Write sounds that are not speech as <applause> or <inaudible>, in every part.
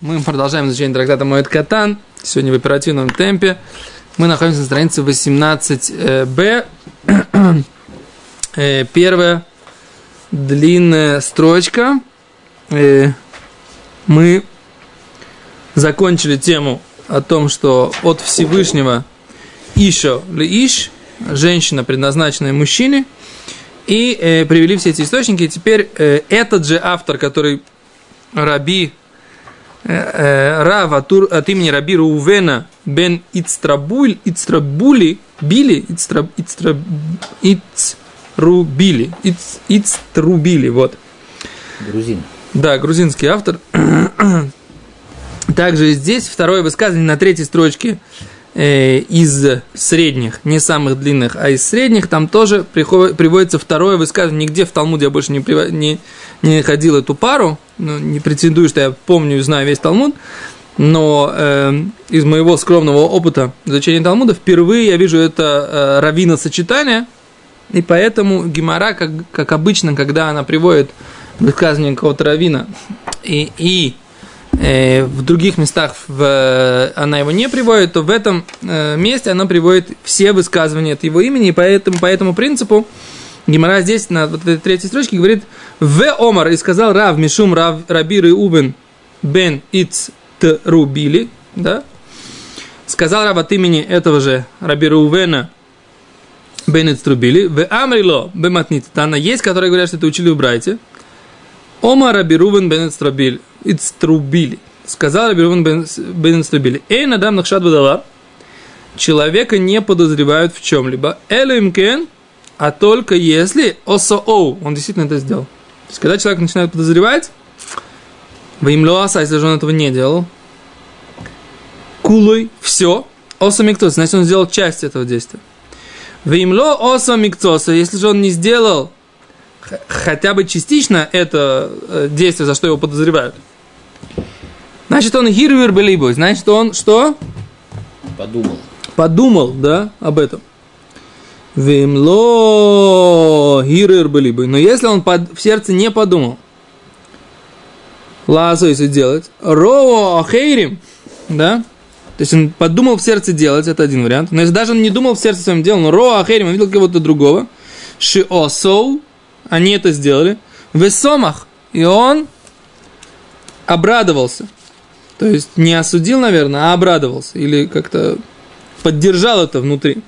Мы продолжаем изучение трактата Моэд Катан. Сегодня в оперативном темпе. Мы находимся на странице 18b. <clears throat> Э, первая длинная строчка. Э, мы закончили тему о том, что от Всевышнего Ишо ли Иш, женщина, предназначенная мужчине, и э, привели все эти источники. Теперь э, этот же автор, который Раби Э, э, Рав от, от имени Раби Рувена бен Ицтрабуль, Ицтрабули, Били, Ицтра, Ицтра, Ицрубили, Иц, Ицтрубили, вот. Грузин. Да, грузинский автор. <clears throat> Также здесь второе высказывание на третьей строчке э, из средних, не самых длинных, а из средних, там тоже приходит, приводится второе высказывание. Нигде в Талмуде я больше не, не, не находил эту пару, ну, не претендую, что я помню и знаю весь Талмуд, но э, из моего скромного опыта изучения Талмуда впервые я вижу это э, равина сочетание, и поэтому Гимара, как, как обычно, когда она приводит высказывание какого-то равина, и, и в других местах в, э, она его не приводит, то в этом э, месте она приводит все высказывания от его имени, и поэтому, по этому принципу Гимара здесь на вот этой третьей строчке говорит «В Омар» и сказал Рав Мишум Рав Рабиры Убен Бен Иц Трубили, да? Сказал Рав от имени этого же Рабиры Увена Бен Иц Трубили «В Амрило Бематнит Тана» есть, которые говорят, что это учили в Брайте Омар Рабирувен Бен Иц Трубили Иц Трубили Сказал Рабирувен Бен Иц Трубили «Эй, надам нахшад выдала» Человека не подозревают в чем-либо. Элемкен – а только если осоо, он действительно это сделал. То есть, когда человек начинает подозревать, Ваимлоаса, если же он этого не делал, кулой, все, оса миктоса, значит, он сделал часть этого действия. Ваимло оса миктоса, если же он не сделал хотя бы частично это э, действие, за что его подозревают, значит, он хирвер белибой, значит, он что? Подумал. Подумал, да, об этом. Вимло хирыр были бы. Но если он под, в сердце не подумал, лазу если делать, роу ахейрим, да, то есть он подумал в сердце делать, это один вариант. Но если даже он не думал в сердце своем делал, но роу ахейрим, он видел кого-то другого, шиосоу, они это сделали, в сомах, и он обрадовался. То есть не осудил, наверное, а обрадовался. Или как-то поддержал это внутри.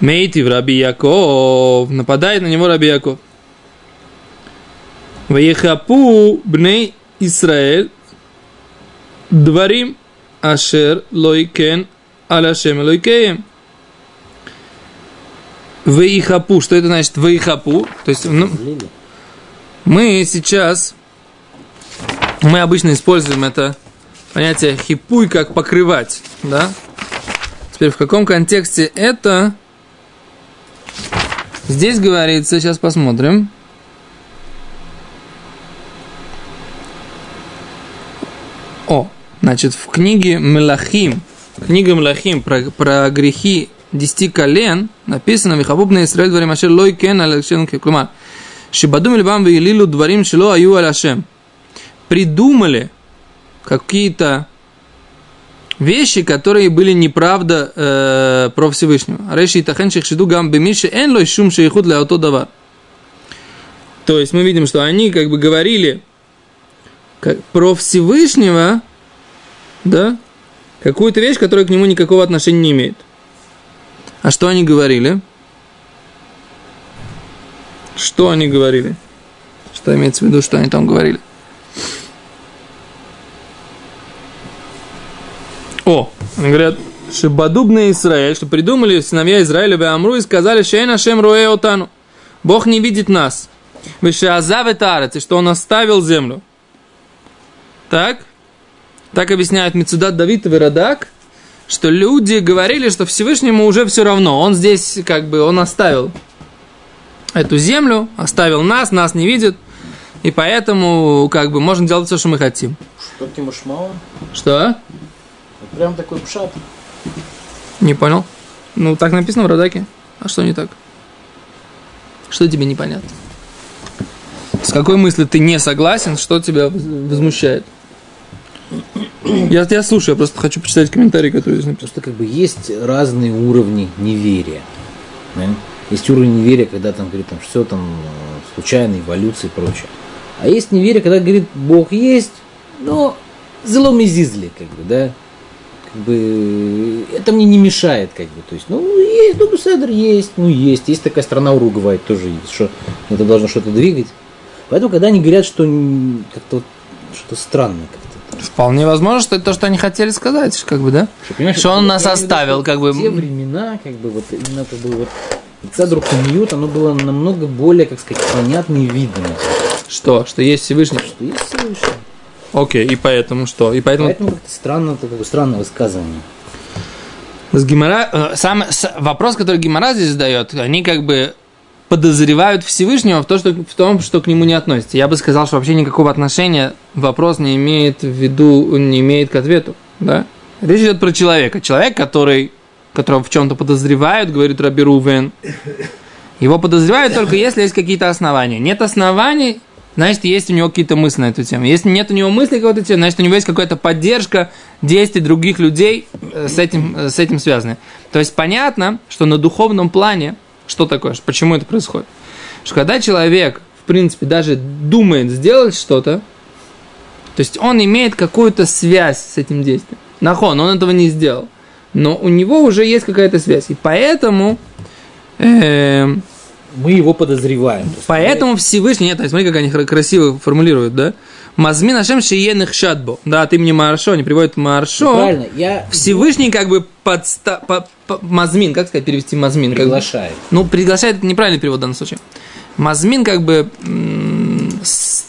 Мейтив Раби Яков, нападает на него Раби Яков. Ваехапу бней Исраэль дворим ашер лойкен аляшем лойкеем. Ваихапу, что это значит ваихапу? То есть ну, мы сейчас, мы обычно используем это понятие хипуй как покрывать, да? Теперь в каком контексте это Здесь говорится, сейчас посмотрим. О, значит, в книге Мелахим, книга Мелахим про, про грехи десяти колен написано «Вихабуб на Исраэль дворим ашер лой кен алешен клумар». Шибадум либам вейлилу дворим шило аю аляшем. Придумали какие-то вещи, которые были неправда э, про Всевышнего. Реши тахен шихшиду гам бемиши эн лой шум шейхуд для давар. То есть мы видим, что они как бы говорили как, про Всевышнего, да, какую-то вещь, которая к нему никакого отношения не имеет. А что они говорили? Что они говорили? Что имеется в виду, что они там говорили? О, они говорят, Шибадубный Израиль, что придумали сыновья Израиля Амру и сказали, Шейн Ашем Руэ Отану. Бог не видит нас. Выше Азаве и что он оставил землю. Так? Так объясняет Мецудат Давид и Радак, что люди говорили, что Всевышнему уже все равно. Он здесь, как бы, он оставил эту землю, оставил нас, нас не видит. И поэтому, как бы, можем делать все, что мы хотим. Что Тимушмау? Что? Прям такой пшат. Не понял. Ну, так написано в Радаке. А что не так? Что тебе непонятно? С какой мыслью ты не согласен, что тебя возмущает? Я, я слушаю, я просто хочу почитать комментарий, который здесь написан. Просто как бы есть разные уровни неверия. да. Есть уровень неверия, когда там говорит, там, все там э, случайно, эволюция и прочее. А есть неверие, когда говорит, Бог есть, но зелом изизли, как бы, да. Как бы это мне не мешает, как бы. То есть, ну, есть, ну, Беседер есть, ну, есть. Есть такая страна Уругвай, тоже есть, что это должно что-то двигать. Поэтому, когда они говорят, что как-то вот что-то странное как-то. Вполне возможно, что это то, что они хотели сказать, как бы, да? Что, Что он нас виду, оставил, как бы. Те времена, как бы, вот именно как бы вот Цедр Хамиют, оно было намного более, как сказать, понятно и видно, Что? Что есть Всевышний? что есть Всевышний. Окей, и поэтому что? И поэтому Поэтому как-то странно, это как бы странное высказывание. С Гимара, э, сам, с- вопрос, который Гимара здесь задает, они как бы подозревают Всевышнего в, то, что, в том, что к нему не относится. Я бы сказал, что вообще никакого отношения вопрос не имеет в виду, не имеет к ответу. Да? Речь идет про человека. Человек, который, которого в чем-то подозревают, говорит Раби Рувен, его подозревают только если есть какие-то основания. Нет оснований, значит, есть у него какие-то мысли на эту тему. Если нет у него мыслей какой-то темы, значит, у него есть какая-то поддержка действий других людей э, с этим, э, с этим связаны. То есть понятно, что на духовном плане, что такое, почему это происходит? Что когда человек, в принципе, даже думает сделать что-то, то есть он имеет какую-то связь с этим действием. Нахон, он этого не сделал. Но у него уже есть какая-то связь. И поэтому эм, Мы его подозреваем. Поэтому Всевышний, нет, смотри, как они красиво формулируют, да? Мазми нашем шиеных шадбо. Да, от имени Маршо, они приводят Маршо. Ну, Правильно, я Всевышний как бы подста... по- по- Мазмин, как сказать, перевести Мазмин? Как бы- приглашаю. ну, приглашает, это неправильный перевод в данном случае. Мазмин как бы с-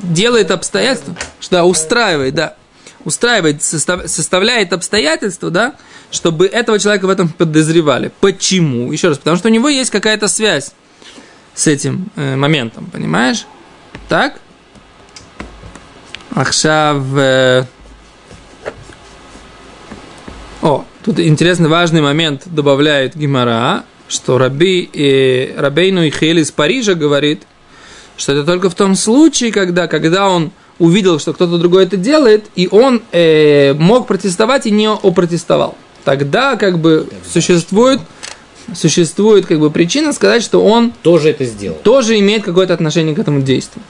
делает обстоятельства, что да, устраивает, да, устраивает, состав- составляет обстоятельства, да, чтобы этого человека в этом подозревали. Почему? Еще раз, потому что у него есть какая-то связь с этим э, моментом, понимаешь? Так? Ахшав... э, О, тут интересный важный момент добавляет Гимара, что Раби, э, Рабейну Ихель из Парижа говорит, что это только в том случае, когда, когда он увидел, что кто-то другой это делает, и он э, мог протестовать и не опротестовал. Тогда как бы существует, существует как бы причина сказать, что он Тоже это сделал. тоже имеет какое-то отношение к этому действию.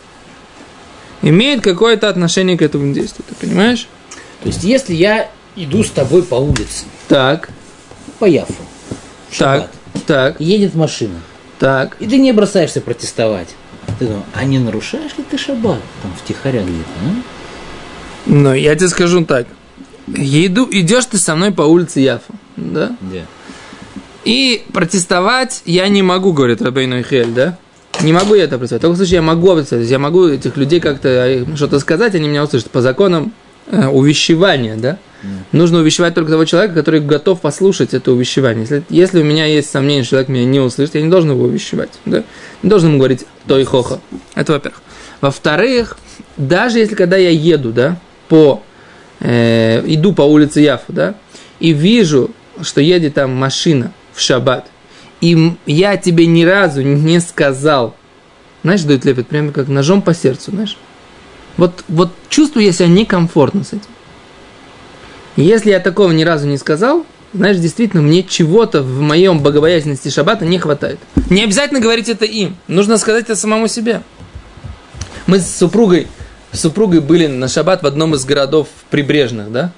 Имеет какое-то отношение к этому действию, ты понимаешь? То есть, если я иду с тобой по улице, Так, по Яфу, так, так, едет машина, так. и ты не бросаешься протестовать, ты думаешь, а не нарушаешь ли ты шаббат там втихаря где-то, а? Но я тебе скажу так. Еду, идешь ты со мной по улице Яфа, да? Да. И протестовать я не могу, говорит Рабейну Ихель, да? Не могу я это представить. В таком случае я могу представить. Я могу этих людей как-то э, что-то сказать, они меня услышат. По законам э, увещевания, да? Нужно увещевать только того человека, который готов послушать это увещевание. Если, если у меня есть сомнение, что человек меня не услышит, я не должен его увещевать. Да? Не должен ему говорить то и хохо. Это во-первых. Во-вторых, даже если когда я еду, да, по, э, иду по улице Яфа, да, и вижу, что едет там машина в шаббат, и я тебе ни разу не сказал, знаешь, дает лепет, прямо как ножом по сердцу, знаешь. Вот, вот чувствую я себя некомфортно с этим. Если я такого ни разу не сказал, знаешь, действительно, мне чего-то в моем богобоязненности шаббата не хватает. Не обязательно говорить это им, нужно сказать это самому себе. Мы с супругой, с супругой были на шаббат в одном из городов прибрежных, да?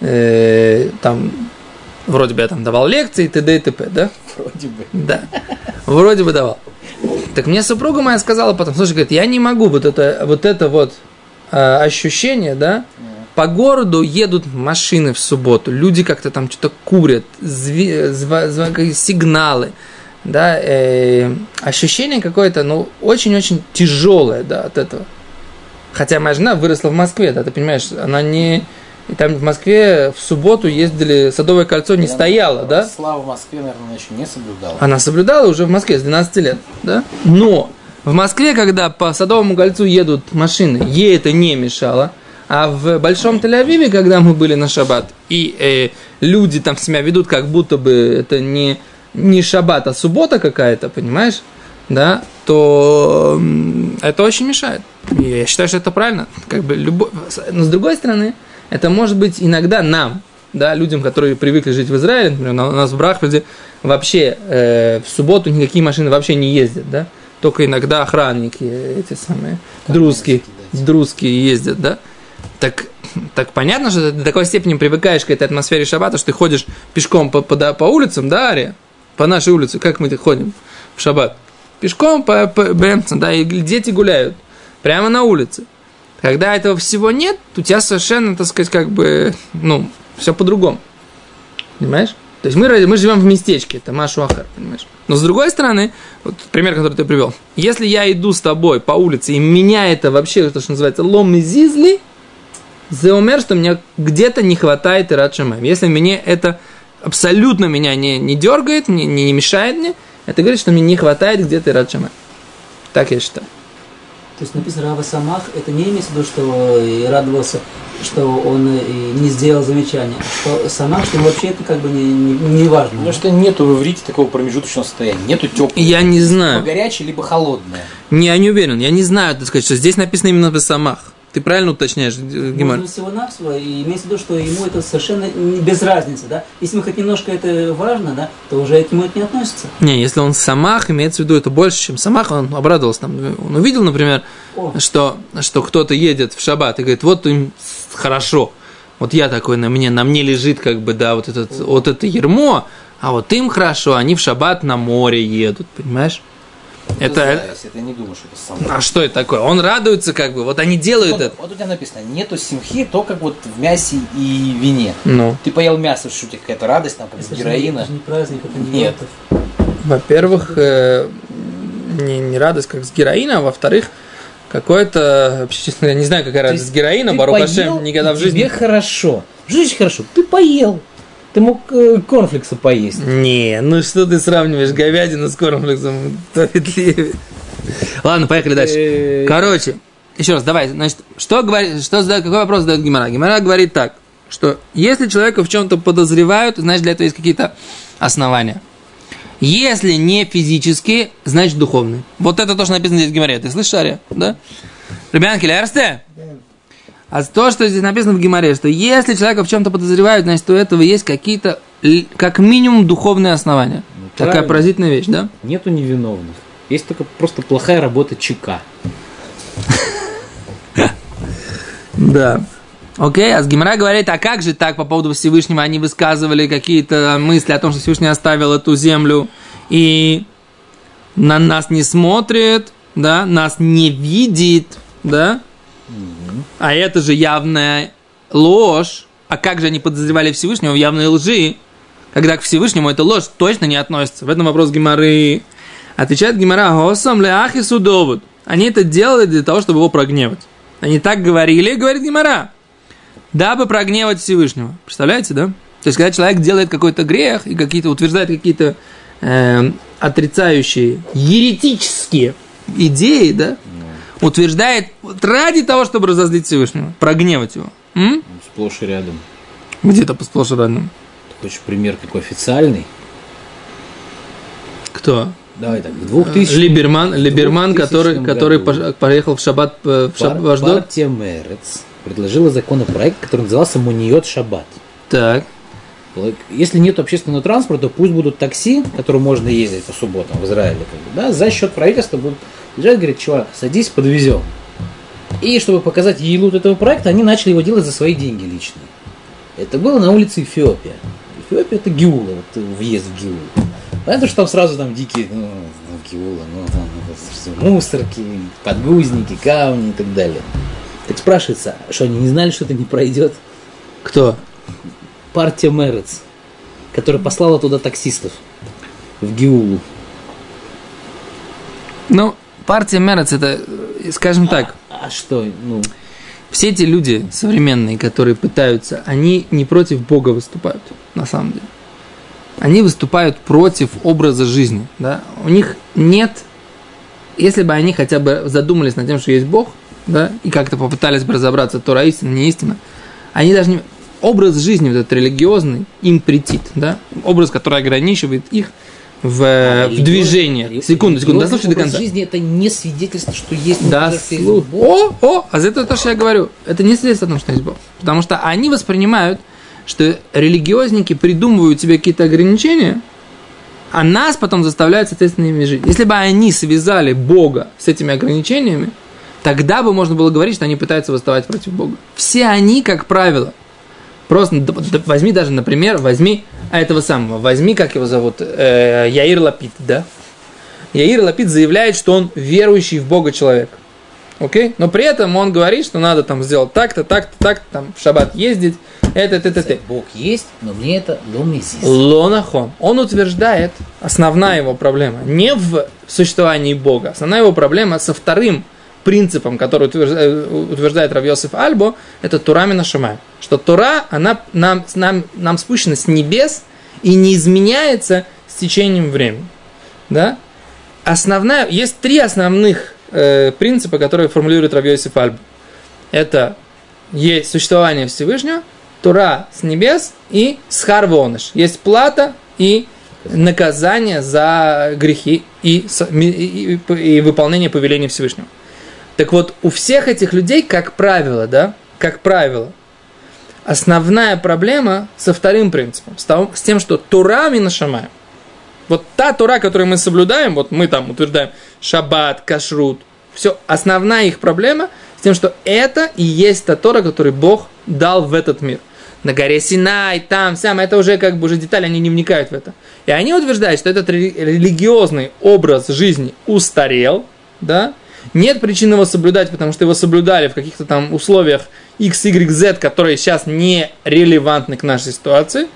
Э, там, вроде бы я там давал лекции, т.д. и т.п., да? Вроде бы. Да. Вроде бы давал. Так мне супруга моя сказала потом, слушай, говорит, я не могу вот это вот, это вот а, ощущение, да, по городу едут машины в субботу, люди как-то там что-то курят, зва- зва- какие сигналы, да, э, ощущение какое-то, ну, очень-очень тяжелое, да, от этого. Хотя моя жена выросла в Москве, да, ты понимаешь, она не... И там в Москве в субботу ездили, Садовое кольцо не стояло, да? Слава в Москве, наверное, она еще не соблюдала. Она соблюдала уже в Москве с 12 лет, да? Но в Москве, когда по Садовому кольцу едут машины, ей это не мешало. А в Большом Тель-Авиве, когда мы были на шаббат, и э, люди там себя ведут, как будто бы это не, не шаббат, а суббота какая-то, понимаешь? да, то это очень мешает. И я считаю, что это правильно. Как бы любо... Но с другой стороны, это может быть иногда нам, да, людям, которые привыкли жить в Израиле, например, у нас в Брахпаде вообще э, в субботу никакие машины вообще не ездят, да, только иногда охранники эти самые, друзские, друзские ездят, да. Так, так понятно, что ты до такой степени привыкаешь к этой атмосфере шаббата, что ты ходишь пешком по, по, по улицам, да, Ария? По нашей улице, как мы ходим в шаббат? Пешком по, по Бэмпсон, да, и дети гуляют прямо на улице. Когда этого всего нет, у тебя совершенно, так сказать, как бы, ну, все по-другому. Понимаешь? То есть мы, мы живем в местечке, это Машу Ахар, понимаешь? Но с другой стороны, вот пример, который ты привел, если я иду с тобой по улице, и меня это вообще, то, что называется, лом и зизли, за умер, что мне где-то не хватает Ират Шамаем. Если мне это абсолютно меня не, не дергает, не, не, мешает мне, это говорит, что мне не хватает где-то Ират Шамаем. Так я считаю. То есть написано Рава Самах, это не имеется в виду, что и радовался, что он и не сделал замечания, а что Самах, что вообще это как бы не, не, не важно. Потому что нету в иврите такого промежуточного состояния. Нету теплого. Я не знаю. Либо горячее, либо холодное. Не, я не уверен. Я не знаю, так сказать, что здесь написано именно в самах. Ты правильно уточняешь, Гимар? Можно всего-навсего, и имеется в виду, что ему это совершенно не- без разницы, да? Если мы хоть немножко это важно, да, то уже к нему это не относится. Не, если он самах, имеется в виду это больше, чем самах, он обрадовался. Там, он увидел, например, О. что, что кто-то едет в шаббат и говорит, вот им хорошо. Вот я такой, на мне, на мне лежит как бы, да, вот, этот, вот это ермо, а вот им хорошо, они в шаббат на море едут, понимаешь? Это, это не думаю, что это самое. а что это такое? Он радуется как бы, вот они делают Вот, это. вот у тебя написано, нету симхи, то как вот в мясе и вине. Ну, Ты поел мясо, что у тебя какая-то радость, там, как Это же не- героина. это же не праздник, это не Нет. Во-первых, э, не, не радость как с героина, а во-вторых, какое-то, вообще, честно, я не знаю, какая радость с героина, Хашем, никогда в жизни. Тебе хорошо. Жизни хорошо. Ты поел. Ты мог э, корнфлекса поесть. Не, ну что ты сравниваешь говядину с корнфлексом? <laughs> Ладно, поехали дальше. Э, Короче, еще раз, давай, значит, что говорит, что задает, какой вопрос задает Гимара? Гимара говорит так, что если человека в чем-то подозревают, значит, для этого есть какие-то основания. Если не физические, значит, духовные. Вот это то, что написано здесь в Гимаре. Ты слышишь, Ария? Да? Ребянки, лярсте? А то, что здесь написано в Гимаре, что если человека в чем-то подозревают, значит, у этого есть какие-то, как минимум, духовные основания. Такая правильно. поразительная вещь, да? Нету невиновных. Есть только просто плохая работа ЧК. <laughs> Да. Окей, а с Гимара говорит, а как же так по поводу Всевышнего? Они высказывали какие-то мысли о том, что Всевышний оставил эту землю и на нас не смотрит, да, нас не видит, да? А это же явная ложь. А как же они подозревали Всевышнего в явной лжи, когда к Всевышнему эта ложь точно не относится? В этом вопрос Гимары. Отвечает Гимара, «Госам леахи судовод». Они это делали для того, чтобы его прогневать. Они так говорили, говорит Гимара, дабы прогневать Всевышнего. Представляете, да? То есть, когда человек делает какой-то грех и какие-то утверждает какие-то э, отрицающие, еретические идеи, да, утверждает ради того, чтобы разозлить Всевышнего, прогневать его. М? Сплошь и рядом. Где-то сплошь и рядом. Ты хочешь пример какой официальный? Кто? Давай так, в 2000 Либерман, Либерман 2000 который, который году. пош- поехал в шаббат э, в, шаб, пар- партия Мерец предложила законопроект, который назывался Муниот Шаббат. Так. Если нет общественного транспорта, пусть будут такси, которым можно ездить по субботам в Израиле, как бы, да, за счет правительства будут бежать, говорит, чувак, садись, подвезем. И чтобы показать елут этого проекта, они начали его делать за свои деньги личные. Это было на улице Эфиопия. Эфиопия это Гиула, вот въезд в Гиулу. Понятно, что там сразу там дикие, ну, ну, Гиула, ну, там это мусорки, подгузники, камни и так далее. Так спрашивается, что они не знали, что это не пройдет? Кто? партия Мерец, которая послала туда таксистов в Гиулу. Ну, партия Мерец это, скажем так, А что, ну, все эти люди современные, которые пытаются, они не против Бога выступают, на самом деле. Они выступают против образа жизни. Да? У них нет, если бы они хотя бы задумались над тем, что есть Бог, да, и как-то попытались бы разобраться, то истина, не истина, они даже не... Образ жизни вот этот религиозный им претит, да? Образ, который ограничивает их в, в Религиоз- движение. рели- Секунду, секунду, дослушай до конца. жизни это не свидетельство, что есть Да, слу-. О, о, а за это то, что я говорю. Это не свидетельство о том, что есть Бог. Потому что они воспринимают, что религиозники придумывают себе какие-то ограничения, а нас потом заставляют, соответственно, ими жить. Если бы они связали Бога с этими ограничениями, тогда бы можно было говорить, что они пытаются восставать против Бога. Все они, как правило, просто возьми даже, например, возьми а этого самого, возьми, как его зовут, э, Яир Лапид, да? Яир Лапид заявляет, что он верующий в Бога человек. Окей? Но при этом он говорит, что надо там сделать так-то, так-то, так-то, там в шаббат ездить, это, это, это, это. Бог есть, но мне это ломизис. Лонахон. Он утверждает, основная его проблема не в существовании Бога, основная его проблема со вторым принципом, который утверждает, утверждает Равьосиф Альбо, это Турамина Шамай. Что Тура, она нам, нам, нам спущена с небес и не изменяется с течением времени. Да? Основная, есть три основных э, принципа, которые формулирует Равьосиф Альбо. Это есть существование Всевышнего, Тура с небес и схарвоныш. Есть плата и наказание за грехи и, и- и- и выполнение повеления Всевышнего. Так вот, у всех этих людей, как правило, да, как правило, основная проблема со вторым принципом, с, того- с тем, что Тура минашамаем. Вот та Тура, которую мы соблюдаем, вот мы там утверждаем шаббат, кашрут, все, основная их проблема с тем, что это и есть та Тора, которую Бог дал в этот мир. На горе Синай, там, сям, это уже как бы уже детали, они не вникают в это. И они утверждают, что этот рели- религиозный образ жизни устарел, да, нет причин его соблюдать, потому что его соблюдали в каких-то там условиях X, Y, Z, которые сейчас не релевантны к нашей ситуации,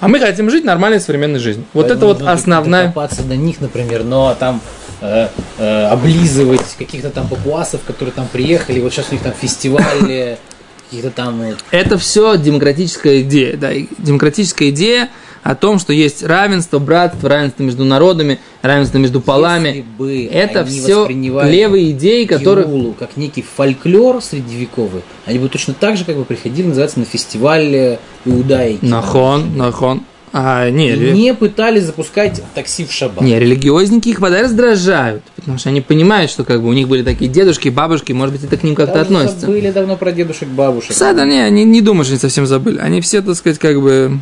а мы хотим жить нормальной современной жизнью. Вот это вот основная... докопаться до них, например, но там э, э, облизывать каких-то там папуасов, которые там приехали, вот сейчас у них там фестиваль, э, каких-то там... э, Это все демократическая идея, да, демократическая идея о том, что есть равенство, братство, равенство между народами, равенство между полами. Если бы Это все левые идеи, которые... Киулу как некий фольклор средневековый, они бы точно так же как бы приходили, называется, на фестиваль иудаики. Нахон, нахон. А, не, И не пытались запускать такси в шаббат. не, религиозники их подай раздражают, потому что они понимают, что как бы у них были такие дедушки, бабушки, может быть, это к ним как-то относится. забыли давно про дедушек, бабушек. Сада, не, они не думаю, что они совсем забыли. Они все, так сказать, как бы...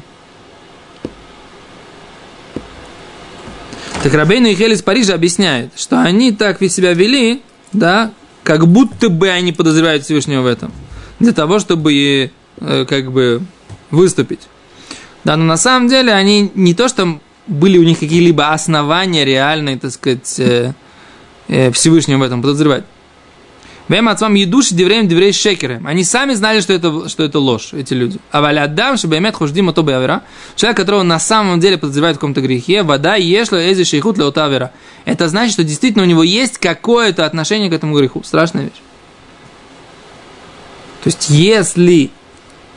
Так Рабейну и Хель из Парижа объясняет, что они так себя вели, да, как будто бы они подозревают Всевышнего в этом. Для того, чтобы э, как бы выступить. Да, но на самом деле они не то, что были у них какие-либо основания реальные, так сказать, э, э, Всевышнего в этом подозревать. Вем отцам едуш девреем деврей шекерем. Они сами знали, что это, что это ложь, эти люди. А валядам, чтобы иметь хуждим то авера. Человек, которого на самом деле подозревают в каком-то грехе, вода ешла эзи шейхут леота авера. Это значит, что действительно у него есть какое-то отношение к этому греху. Страшная вещь. То есть, если,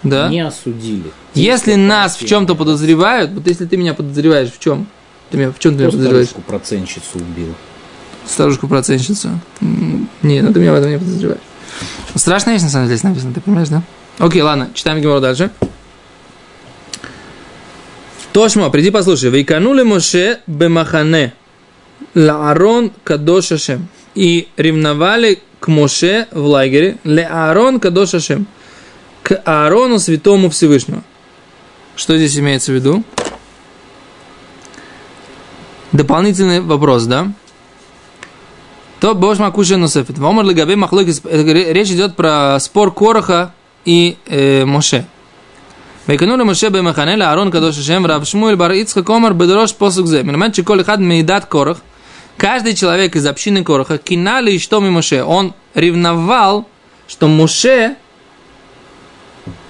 да, Не осудили. если нас в чем-то подозревают, вот если ты меня подозреваешь в чем, ты меня в чем ты меня подозреваешь? старушку процентщицу убил? Старушку-процентщицу. М, Не, ну ты меня в этом не подозреваешь. Страшная вещь, на самом деле, здесь написано, ты понимаешь, да? Окей, ладно, читаем Гемору дальше. Тошмо, приди послушай. Вейканули Моше бемахане лаарон кадош Ашем. И ревновали к Моше в лагере ле Аарон кадош Ашем. К Аарону святому Всевышнего. Что здесь имеется в виду? Дополнительный вопрос, да? То Бош Макуша Нусефет. Вомар Легабе Махлокис. Речь идет про спор Короха и э, Моше. ויקנו למשה במחנה לאהרון קדוש השם ורב שמואל בר יצחק אומר בדרוש פוסק זה מלמד שכל אחד מעידת קורח каждый человек из общины Короха кинали и что Моше он ревновал что Моше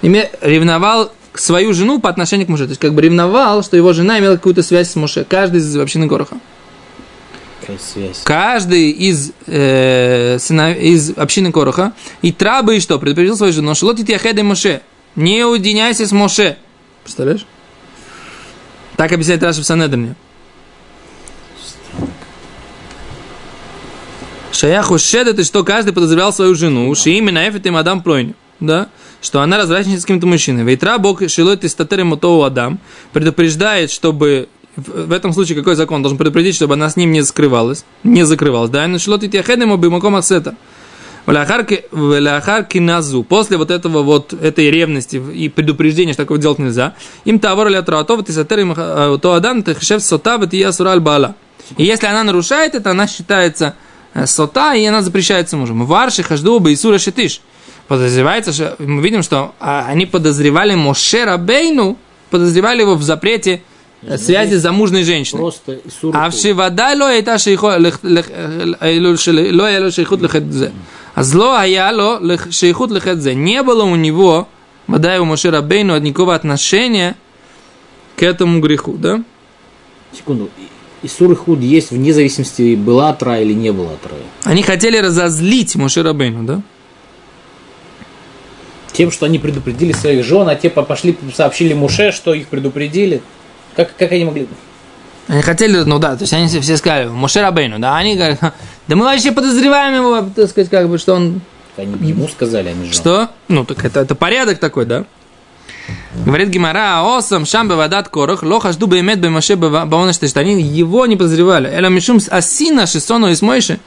име- ревновал свою жену по отношению к Моше то есть как бы ревновал что его жена имела какую-то связь с Моше каждый из общины Короха Какая связь? каждый из, э, сына- из общины Короха, и Трабы и что, предупредил свою жену, что лотит яхеды Моше, не уединяйся с Моше. Представляешь? Так объясняет Раша в Санедрне. Шаяху шедет, и что каждый подозревал свою жену, что именно Эфет и Мадам Плойню, да, что она развращается с каким-то мужчиной. Вейтра Бог шилой ты статерем Адам предупреждает, чтобы в, этом случае какой закон должен предупредить, чтобы она с ним не скрывалась, не закрывалась, да, начало ты тяхедем обимаком асета. Вляхар киназу. После вот этого вот, этой ревности и предупреждения, что такое делать нельзя, им тавар ля тратов, ты сатер им э, то адан, ты хшев сота, ты я сураль бала. И если она нарушает это, она считается э, сота, и она запрещается мужем. Варши хажду бейсура шитиш. Подозревается, что мы видим, что а, они подозревали Моше Рабейну, подозревали его в запрете связи с замужной женщиной. Просто А в Шивада ло это шейхут лехет А зло аяло шейхут лехет Не было у него, Мадай у Моше Рабейну, никакого отношения к этому греху, да? Секунду. Исур и худ есть вне зависимости, была тра или не была тра. Они хотели разозлить Моше Рабейну, да? Тем, что они предупредили своих жен, а те по- пошли сообщили Муше, что их предупредили. Как, как они могли? Они хотели, ну да, то есть они все- сказали, Моше Рабейну, да, они говорят, «Ха, да мы вообще подозреваем его, так сказать, как бы, что он Они ему сказали, а не женам. Что? Ну, так это, это порядок такой, да? Говорит Гимара, осам шам бевадат корох, лоха жду бемет бемаше баона что они его не подозревали. Эла мишум асина шисону из Мойши.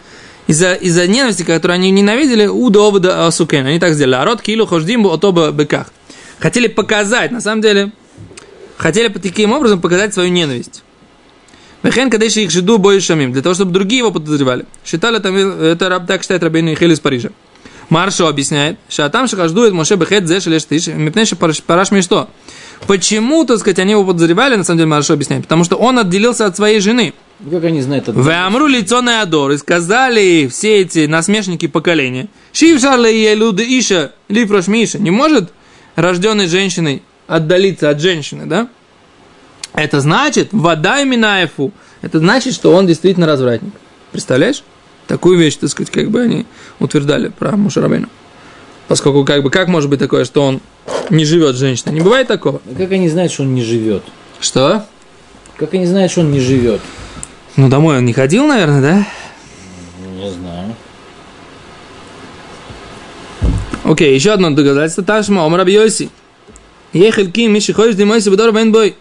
Из-за из ненависти, которую они ненавидели, у довода асукен. Они так сделали. Арот килу хождим отоба быках. Хотели показать, на самом деле, хотели таким образом показать свою ненависть. Вехен кадеши их жиду бой шамим, для того, чтобы другие его подозревали. Считали там, это раб так считает Рабейн Хель из Парижа. Маршо объясняет, что там шахаждует Моше Бехет Зе Шелештиш, мипнеши параш что? Почему, так сказать, они его подозревали, на самом деле Маршо объясняет, потому что он отделился от своей жены. Как они знают это? В Амру лицо Неадор, и сказали все эти насмешники поколения, Шив Шарле и Элуды Иша, Лифрош Миша, не может рожденной женщиной отдалиться от женщины, да? Это значит, вода Минаефу, это значит, что он действительно развратник. Представляешь? Такую вещь, так сказать, как бы они утверждали про Мушарабейну. Поскольку, как бы, как может быть такое, что он не живет с женщиной? Не бывает такого. А Как они знают, что он не живет? Что? Как они знают, что он не живет? Ну, домой он не ходил, наверное, да? Не знаю. Окей, еще одно доказательство. Ташма, ом Раби Йоси. Ехельки, Миши, ходишь, дымойся, бедор, бой.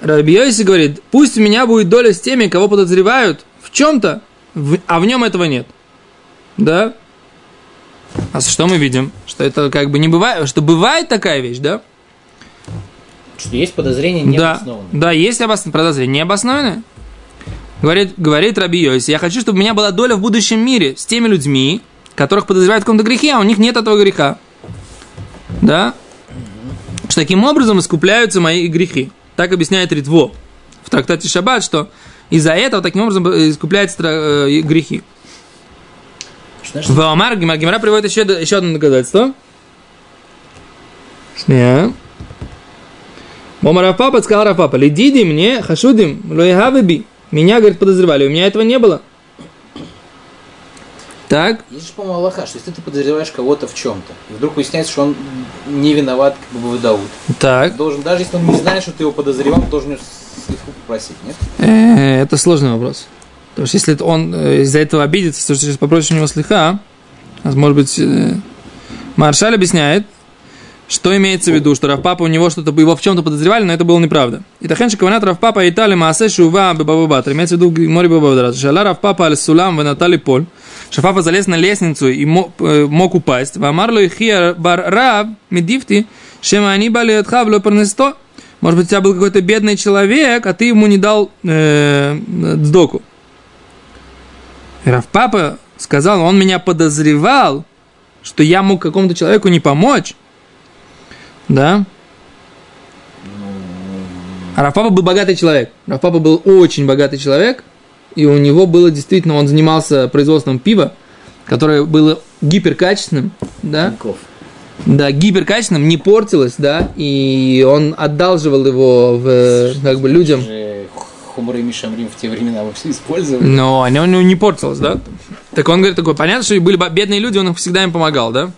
Раби Йоси говорит, пусть у меня будет доля с теми, кого подозревают в чем-то, а в нем этого нет. Да? А что мы видим? Что это как бы не бывает, что бывает такая вещь, да? Что есть подозрение Да, необоснованное. да, есть обос... подозрение необоснованное. Говорит, говорит Раби Йоси, я хочу, чтобы у меня была доля в будущем мире с теми людьми, которых подозревают в каком-то грехе, а у них нет этого греха. Да? Что таким образом искупляются мои грехи. Так объясняет Ритво в трактате Шаббат, что из-за этого таким образом искупляются тра- э, грехи. В Омар Гимара, Гимара приводит еще, еще одно доказательство. Шния. Омар Рафпапа сказал Рафпапа, лидиди мне хашудим лоихавеби. Меня, говорит, подозревали, у меня этого не было. Так, Есть же, по-моему, Аллаха, что если ты подозреваешь кого-то в чем-то, и вдруг выясняется, что он не виноват, как бы Дауд, так. должен, даже если он не знает, что ты его подозревал, должен его слегка попросить, нет? Э, Это сложный вопрос. Потому что если он э, из-за этого обидится, то сейчас попросишь у него слегка, а может быть, э, Маршаль объясняет, что имеется в виду, что Равпапа у него что-то, его в чем-то подозревали, но это было неправда. И тахен шикаванат Равпапа и Тали Маасе Шува Бабабатр. Имеется в виду море Бабабатр. Шала Равпапа Аль Сулам в Натали Поль. Шафапа залез на лестницу и мо- э, мог упасть. Вамарло и Хия Бар Рав Медифти Шема они бали от Хавло Парнесто. Может быть, у тебя был какой-то бедный человек, а ты ему не дал э, сдоку. И Равпапа сказал, он меня подозревал, что я мог какому-то человеку не помочь. Да? А Рафпапа был богатый человек. Рафпапа был очень богатый человек, и у него было действительно, он занимался производством пива, которое было гиперкачественным, да? Тинькофф. Да, гиперкачественным, не портилось, да, и он одалживал его в, как бы людям. Хумры и Мишамрим в те времена вообще использовали. Но оно не, не портилось, да? Так он говорит такой, понятно, что были бедные люди, он всегда им помогал, да?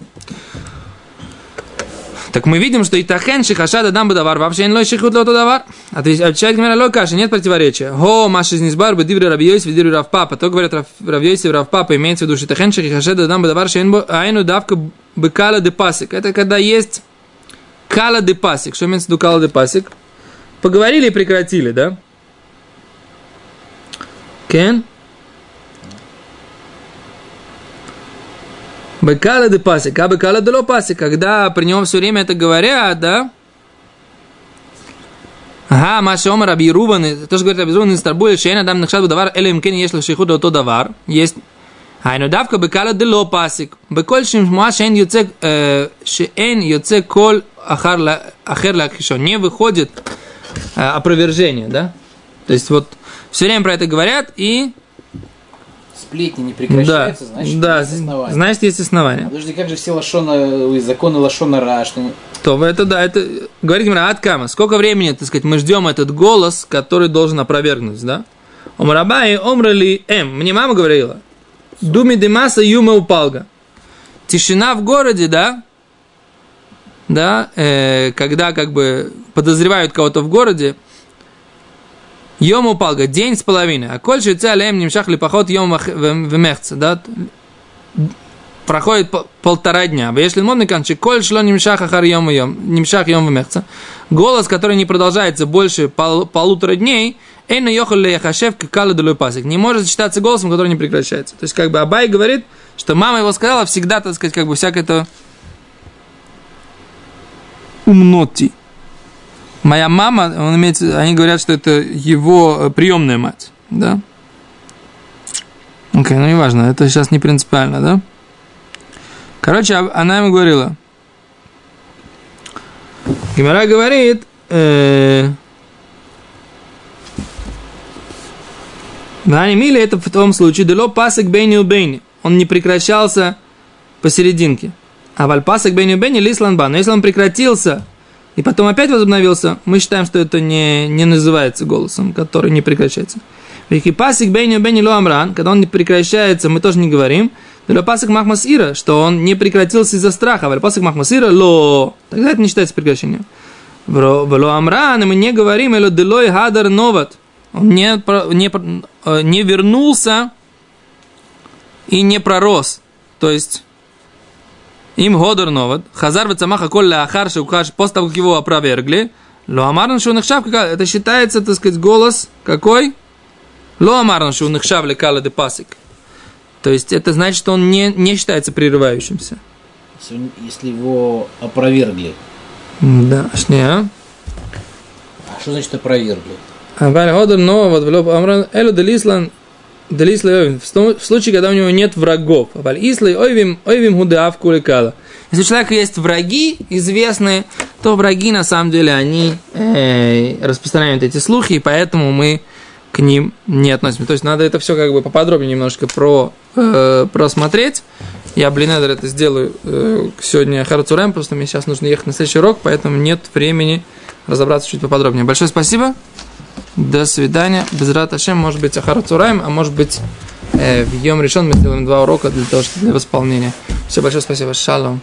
Так мы видим, что и тахен шихашада дам бадавар, вообще не лой шихут лото давар. Отвечает Гмера лой каши, нет противоречия. Го, маши из низбар, бадиври рабиойс, видиври равпапа. То говорят рабиойс и равпапа, имеется в виду, что тахен шихашада дам бадавар, шейн айну давка бекала де пасик. Это когда есть кала де пасик. Что имеется в виду кала де пасик? Поговорили и прекратили, да? Кен? Бекала де пасик, а бекала де ло пасик, когда при нем все время это говорят, да? Ага, Маша Омар Абируван, то, что говорит Абируван, из Тарбуля, Шейна, Дам Нахшад, Бадавар, Элем Кен, Ешлах Шихуда, то Давар, есть. Ай, Айну давка бекала де ло пасик. Беколь шимшмуа э, шейн юцек, шейн юцек коль ахер. Не выходит э, опровержение, да? То есть вот все время про это говорят и Сплетни не прекращаются, да, значит, да, есть основания. значит, есть основания. Подожди, как же все лошона, законы лошона ра, что... То это да, это говорит Гимара, от кама. Сколько времени, так сказать, мы ждем этот голос, который должен опровергнуть, да? Омрабай, омрали эм. Мне мама говорила. Думи демаса юма упалга. Тишина в городе, да? Да, э, когда как бы подозревают кого-то в городе, Йом упалга, день с половиной. А коль шица лем немшах ли поход йом вемехца, да? проходит по- полтора дня. Если модный канчи, коль шло немшах ахар йом йом, немшах йом вемехца. Голос, который не продолжается больше пол- полутора дней, Эйна йохал яхашев кала пасик. Не может считаться голосом, который не прекращается. То есть, как бы Абай говорит, что мама его сказала всегда, так сказать, как бы всякое это умноти. Моя мама, он имеет, они говорят, что это его э, приемная мать, да? Окей, ну неважно, это сейчас не принципиально, да? Короче, а- она ему говорила. Гимара говорит, э, на Миле это в том случае, дело пасек бейни у бейни. Он не прекращался посерединке. А валь пасек бейни у бейни лисланба. Но если он прекратился и потом опять возобновился, мы считаем, что это не, не называется голосом, который не прекращается. Пасик бейни бейни ло амран, когда он не прекращается, мы тоже не говорим. Пасик махмасира, что он не прекратился из-за страха. Пасик махмасира ло. Тогда это не считается прекращением. Вело амран, и мы не говорим, эло делой хадар новат. Он не, не, э, не вернулся и не пророс. То есть, им годор новат, хазар вецамаха коль ахар шукаш, после того, как его опровергли, ло амарн шу нахшав, это считается, так сказать, голос какой? Ло амарн шу нахшав лекала де пасик. То есть, это значит, что он не, не считается прерывающимся. Если его опровергли. Да, шня. А что значит опровергли? Аваль Годер Новот Влоп Амран Элу Делислан. В случае, когда у него нет врагов. Если у человека есть враги известные, то враги на самом деле они э, распространяют эти слухи, и поэтому мы к ним не относимся. То есть надо это все как бы поподробнее немножко про, э, просмотреть. Я, блин, это сделаю э, сегодня Харцурем, просто мне сейчас нужно ехать на следующий урок, поэтому нет времени разобраться чуть поподробнее. Большое спасибо. До свидания. Без Раташем, может быть, Ахар а может быть, э, в Йом решен мы сделаем два урока для того, чтобы для восполнения. Все, большое спасибо. Шалом.